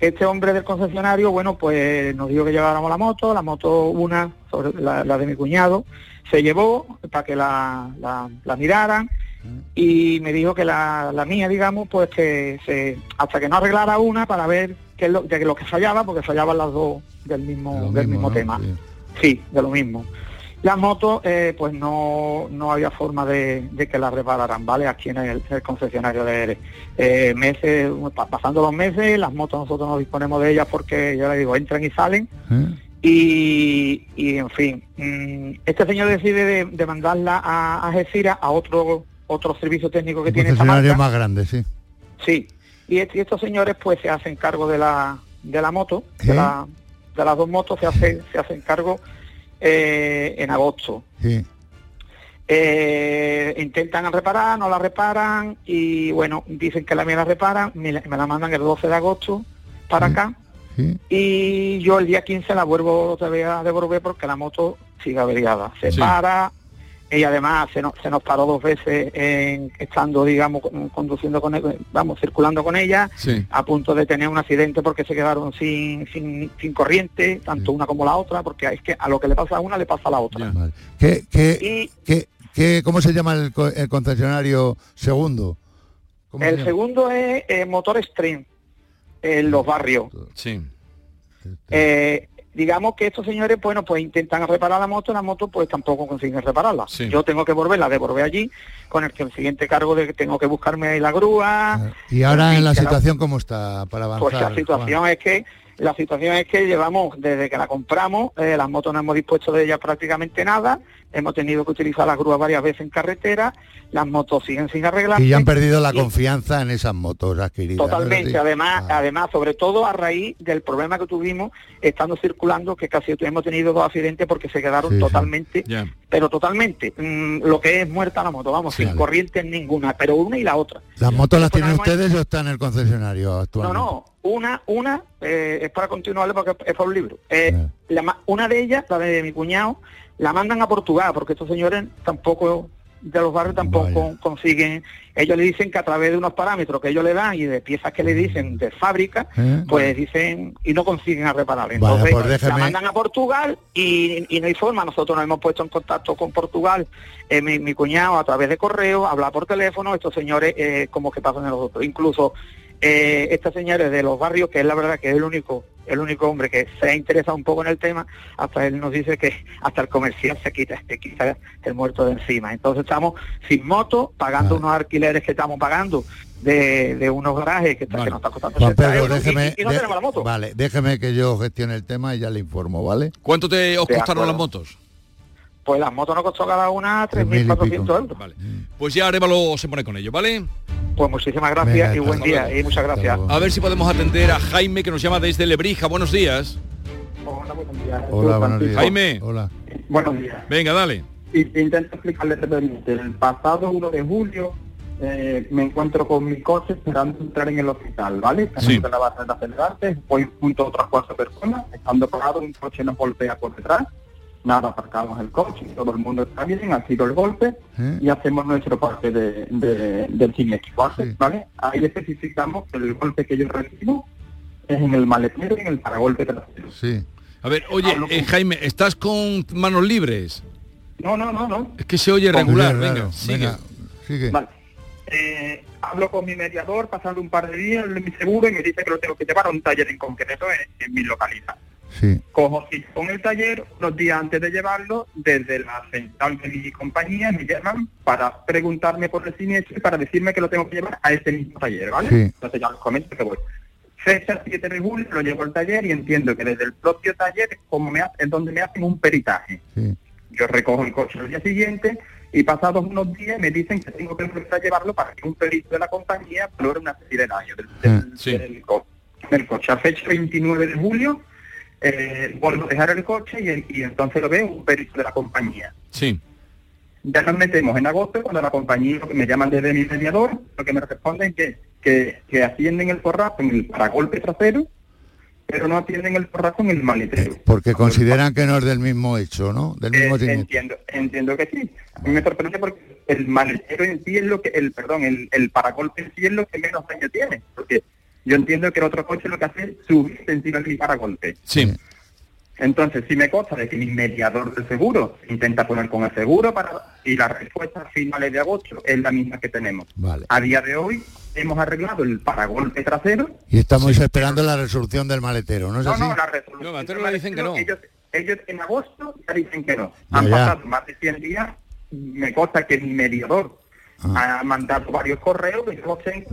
este hombre del concesionario, bueno, pues nos dijo que lleváramos la moto, la moto una, sobre la, la de mi cuñado, se llevó para que la, la- la miraran y me dijo que la, la mía, digamos, pues que se, hasta que no arreglara una para ver qué es lo, de lo que fallaba, porque fallaban las dos del mismo, del mismo ¿no? tema. Sí. Sí, de lo mismo. Las motos, eh, pues no, no había forma de, de que las repararan, ¿vale? Aquí en el, el concesionario de Eres. Eh, meses, pa- pasando los meses, las motos nosotros no disponemos de ellas porque, ya le digo, entran y salen. ¿Eh? Y, y, en fin, mm, este señor decide de, de mandarla a, a Algeciras, a otro otro servicio técnico que Un tiene esta concesionario marca. más grande, sí. Sí, y, est- y estos señores pues se hacen cargo de la, de la moto, de, la- de las dos motos se hace, se hacen cargo eh, en agosto. Sí. Eh, intentan reparar, no la reparan y bueno, dicen que la mía la reparan, me, la- me la mandan el 12 de agosto para acá Sí. y yo el día 15 la vuelvo otra vez a devolver porque la moto sigue averiada. Se para y además se nos, se nos paró dos veces en, estando, digamos, con- conduciendo con vamos, circulando con ella, Sí. a punto de tener un accidente porque se quedaron sin, sin, sin corriente, tanto una como la otra, porque es que a lo que le pasa a una le pasa a la otra. ¿Qué, qué, qué- qué- cómo se llama el, co- el concesionario segundo? ¿Cómo se El segundo es eh, Motor Stream, en los barrios. Sí. Eh, digamos que estos señores, bueno, pues intentan reparar la moto, la moto pues tampoco consiguen repararla. Sí. Yo tengo que volverla, devolver allí, con el, que el siguiente cargo de que tengo que buscarme ahí la grúa. Y ahora en la situación cómo está para avanzar. Pues la situación Juan? es que la situación es que llevamos desde que la compramos, eh, las motos no hemos dispuesto de ellas prácticamente nada, hemos tenido que utilizar las grúas varias veces en carretera, las motos siguen sin arreglar. Y ya han perdido la confianza en esas motos adquiridas. ¿no es Totalmente, además, además, sobre todo a raíz del problema que tuvimos estando circulando, que casi hemos tenido dos accidentes porque se quedaron Sí, sí. totalmente pero totalmente, mm, lo que es muerta la moto, vamos, sin corriente ninguna, pero una y la otra. ¿Las motos las tienen ustedes o están en el concesionario No, actualmente? no, una, una, eh, es para continuarle porque es para un libro. Eh, la ma- una de ellas, la de mi cuñado, la mandan a Portugal, porque estos señores tampoco, de los barrios tampoco consiguen, ellos le dicen que a través de unos parámetros que ellos le dan y de piezas que le dicen de fábrica, ¿Eh? pues dicen y no consiguen a reparar. Entonces pues la mandan a Portugal y, y no hay forma. Nosotros nos hemos puesto en contacto con Portugal, eh, mi, mi cuñado a través de correo, habla por teléfono, estos señores eh, como que pasan de nosotros. Incluso eh, esta señora es de los barrios, que es la verdad que es el único el único hombre que se ha interesado un poco en el tema, hasta él nos dice que hasta el comercial se quita, se quita el muerto de encima. Entonces estamos sin moto, pagando unos alquileres que estamos pagando de, de unos garajes que, que nos está costando Juan 60 Pedro, déjeme, y, y no de- tenemos la moto. vale, déjeme que yo gestione el tema y ya le informo, ¿vale? ¿Cuánto te os De costaron acuerdo. las motos? Pues las motos nos costó cada una Tres mil y 3.400 euros. Pues ya Arevalo se pone con ello, ¿vale? Pues muchísimas gracias Venga, y buen día luego. y muchas gracias. A ver si podemos atender a Jaime que nos llama desde Lebrija. Buenos días. Hola, buenos días. Jaime. Hola. Buenos días. Venga, dale. Y intento explicarle brevemente. El pasado 1 de julio eh, me encuentro con mi coche esperando entrar en el hospital, ¿vale? Sí. En la base de acelerantes, voy junto a otras cuatro personas, estando parado, un coche nos golpea por detrás, nada, aparcamos el coche, todo el mundo está bien, ha sido el golpe ¿Eh? y hacemos nuestro parte de, de- del siniestro, ¿vale? Ahí especificamos que el golpe que yo recibo es en el maletero y en el paragolpe trasero. Sí. A ver, oye, eh, Jaime, ¿estás con manos libres? No, no, no, no. Es que se oye Con- regular. Venga, sigue. Venga, sigue. Vale. Eh, hablo con mi mediador, pasando un par de días de mi seguro y me dice que lo tengo que llevar a un taller en concreto en, en mi localidad. Sí. Cojo con el taller, unos días antes de llevarlo, desde la central de mi compañía me llaman para preguntarme por el siniestro y para decirme que lo tengo que llevar a ese mismo taller, ¿vale? Sí. Entonces ya les comento que voy. Fecha 7 de julio, lo llevo al taller y entiendo que desde el propio taller es, como me ha- es donde me hacen un peritaje. Sí. Yo recojo el coche el día siguiente y pasados unos días me dicen que tengo que empezar a llevarlo para que un perito de la compañía valore una serie de daños del, del- del co- del coche. A fecha 29 de julio eh, vuelvo a dejar el coche y, entonces lo veo un perito de la compañía. Sí. Ya nos metemos en agosto cuando la compañía me llaman desde mi mediador, lo que me responden es que, que, que atienden el porrazo en el paragolpe trasero, pero no atienden el porrazo en el maletero. Porque consideran que no es del mismo hecho, ¿no? Del mismo Eh, entiendo, entiendo que sí. A mí me sorprende porque el maletero en sí es lo que, el perdón, el, el paragolpe en sí es lo que menos daño tiene, porque yo entiendo que el otro coche lo que hace es subirse encima del paragolpe. Sí. Entonces, si me consta de que mi mediador del seguro se intenta poner con el seguro para y la respuesta a finales de agosto es la misma que tenemos. Vale. A día de hoy hemos arreglado el paragolpe trasero. Y estamos esperando la resolución del maletero, ¿no es No, así? no, la resolución. del maletero, Ellos, ellos en agosto ya dicen que no. Ya, Han ya. pasado más de 100 días. Me consta que mi mediador ha mandado varios correos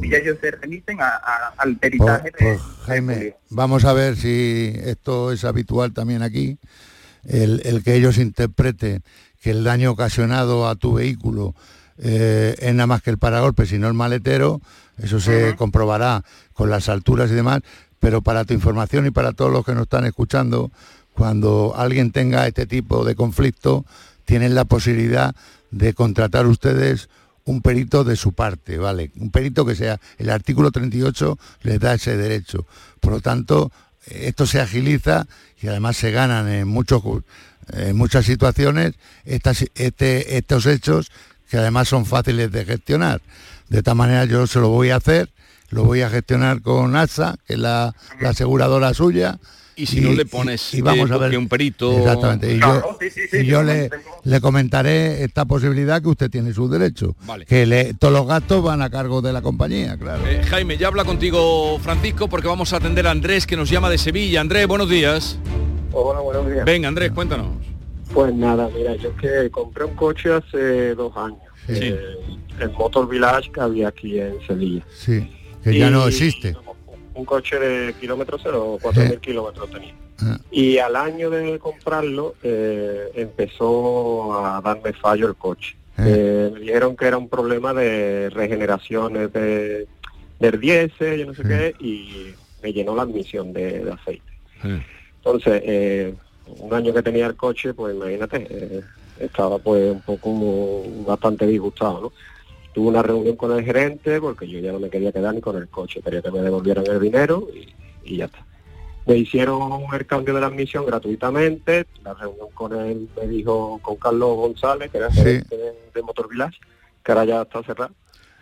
y ellos se remiten a- a- al peritaje. Pues, pues, Jaime, vamos a ver si esto es habitual también aquí, el, el que ellos interpreten que el daño ocasionado a tu vehículo eh, es nada más que el paragolpe, sino el maletero, eso se comprobará con las alturas y demás, pero para tu información y para todos los que nos están escuchando, cuando alguien tenga este tipo de conflicto, tienen la posibilidad de contratar ustedes un perito de su parte, ¿vale? Un perito que sea, el artículo 38 les da ese derecho. Por lo tanto, esto se agiliza y además se ganan en, muchos, muchas situaciones estas, este, estos hechos que además son fáciles de gestionar. De esta manera yo se lo voy a hacer, lo voy a gestionar con AXA, que es la aseguradora suya. Y si no le pones, y, vamos eh, a ver que un perito- exactamente y Claro, yo, sí, sí, sí, y yo le, le comentaré esta posibilidad que usted tiene su derecho Vale. que le- todos los gastos van a cargo de la compañía claro Eh, Jaime, ya habla contigo Francisco porque vamos a atender a Andrés que nos llama de Sevilla. Andrés, buenos días. Hola, buenos días. Venga, Andrés, cuéntanos. Pues nada, mira, yo que compré un coche hace dos años. Sí. eh, el Motor Village que había aquí en Sevilla. sí que ya no Y- existe Un coche de kilómetro cero, 4.000 kilómetros tenía. Ah. Y al año de comprarlo eh, empezó a darme fallo el coche. Eh, me dijeron que era un problema de regeneraciones de, del diésel, yo no sé qué, y me llenó la admisión de, de aceite. Entonces, eh, un año que tenía el coche, pues imagínate, eh, estaba pues un poco bastante disgustado, ¿no? Tuve una reunión con el gerente porque yo ya no me quería quedar ni con el coche, quería que me devolvieran el dinero y, ya está. Me hicieron el cambio de la admisión gratuitamente, la reunión con él me dijo con Carlos González, que era gerente de, Motor Village, que ahora ya está cerrado.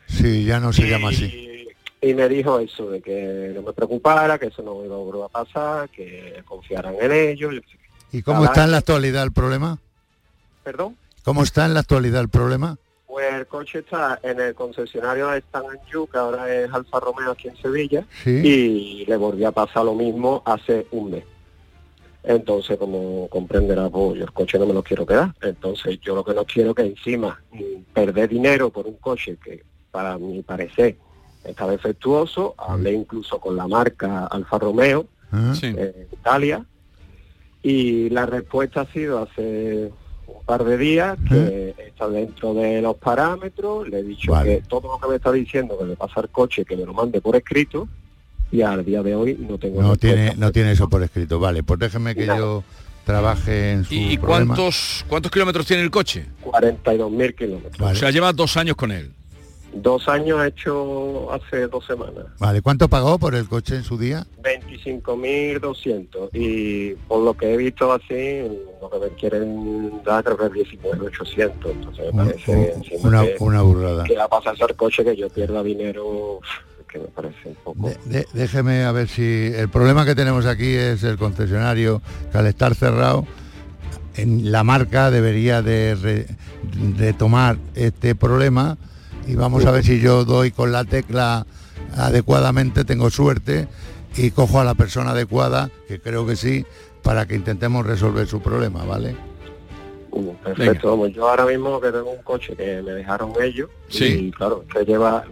Sí, ya no se llama así. Y me dijo eso, de que no me preocupara, que eso no iba a pasar, que confiaran en ellos. ¿Y cómo está en la actualidad el problema? ¿Perdón? ¿Cómo está en la actualidad el problema? El coche está en el concesionario de Stan Anju, que ahora es Alfa Romeo aquí en Sevilla, y le volví a pasar lo mismo hace un mes. Entonces, como comprenderá, pues yo el coche no me lo quiero quedar. Entonces, yo lo que no quiero que encima perder dinero por un coche que, para mi parecer, está defectuoso. Hablé incluso con la marca Alfa Romeo ah. en Italia y la respuesta ha sido hace un par de días que está dentro de los parámetros, le he dicho que todo lo que me está diciendo que le pasa al coche que me lo mande por escrito y al día de hoy no tengo no tiene no tiene eso por escrito. Vale pues déjeme que yo trabaje en su ¿Y cuántos cuántos kilómetros tiene el coche? 42.000 kilómetros. O sea, lleva dos años con él. Dos años hecho hace dos semanas. Vale, ¿cuánto pagó por el coche en su día? 25.200 y por lo que he visto así, lo que me quieren dar creo que es 19.800. Entonces me parece una, una burrada. Que va a pasar el coche que yo pierda dinero que me parece un poco... déjeme a ver si el problema que tenemos aquí es el concesionario que al estar cerrado en la marca debería de, de tomar este problema y vamos a ver si yo doy con la tecla adecuadamente, tengo suerte y cojo a la persona adecuada, que creo que sí, para que intentemos resolver su problema, ¿vale? Perfecto, yo ahora mismo que tengo un coche que me dejaron ellos y claro, que lleva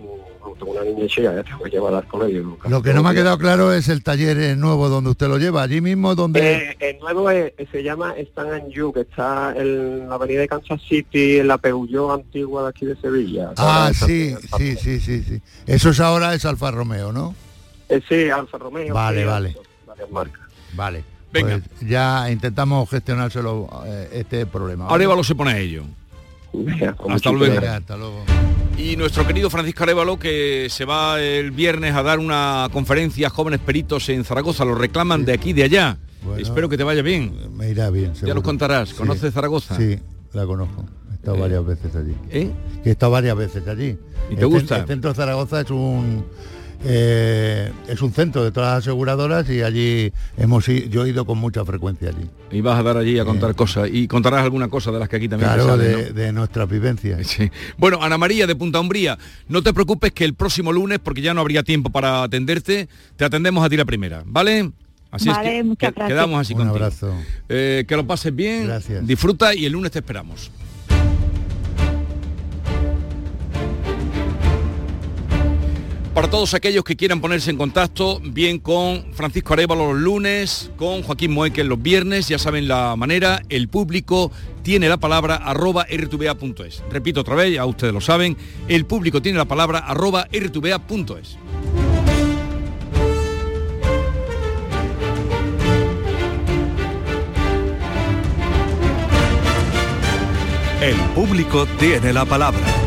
tengo una niña chica, ya tengo que llevar con ellos. Lo que no me ha quedado claro es el taller nuevo donde usted lo lleva, allí mismo donde... Eh, el nuevo se llama Stan and You, que está en la avenida de Kansas City, en la Peugeot antigua de aquí de Sevilla. Ah, sí, sí, sí, sí, sí. Eso es ahora es Alfa Romeo, ¿no? Eh, sí, Alfa Romeo. Vale, vale. Vale. Venga. Pues ya intentamos gestionárselo eh, este problema. ¿vale? lo se pone a ello. hasta luego. hasta luego. Y nuestro querido Francisco Arevalo, que se va el viernes a dar una conferencia a jóvenes peritos en Zaragoza, lo reclaman de aquí, de allá. Espero que te vaya bien. Me irá bien. Ya nos contarás. ¿Conoces Zaragoza? Sí, la conozco. He estado eh, varias veces allí. ¿Eh? he estado varias veces allí. ¿Y te gusta? El centro de Zaragoza es un eh, es un centro de todas las aseguradoras y allí hemos yo he ido con mucha frecuencia allí. Y vas a dar allí a contar cosas y contarás alguna cosa de las que aquí también claro, de, nuestra vivencia. Bueno, Ana María de Punta Umbría, no te preocupes que el próximo lunes, porque ya no habría tiempo para atenderte, te atendemos a ti la primera, ¿vale? Así es que, quedamos así Un abrazo. Eh, que lo pases bien, disfruta y el lunes te esperamos. Para todos aquellos que quieran ponerse en contacto, bien con Francisco Arevalo los lunes, con Joaquín Moeque los viernes, ya saben la manera, el público tiene la palabra arroba rtva.es. Repito otra vez, ya ustedes lo saben, el público tiene la palabra arroba rtva.es. El público tiene la palabra.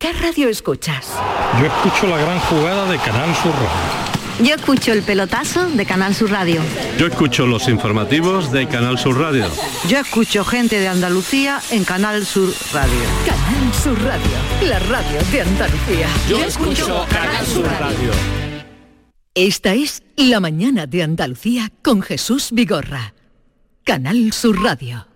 ¿Qué radio escuchas? Yo escucho la gran jugada de Canal Sur Radio. Yo escucho el pelotazo de Canal Sur Radio. Yo escucho los informativos de Canal Sur Radio. Yo escucho gente de Andalucía en Canal Sur Radio. Canal Sur Radio, la radio de Andalucía. Yo, escucho Canal Sur Radio. Esta es La mañana de Andalucía con Jesús Vigorra. Canal Sur Radio.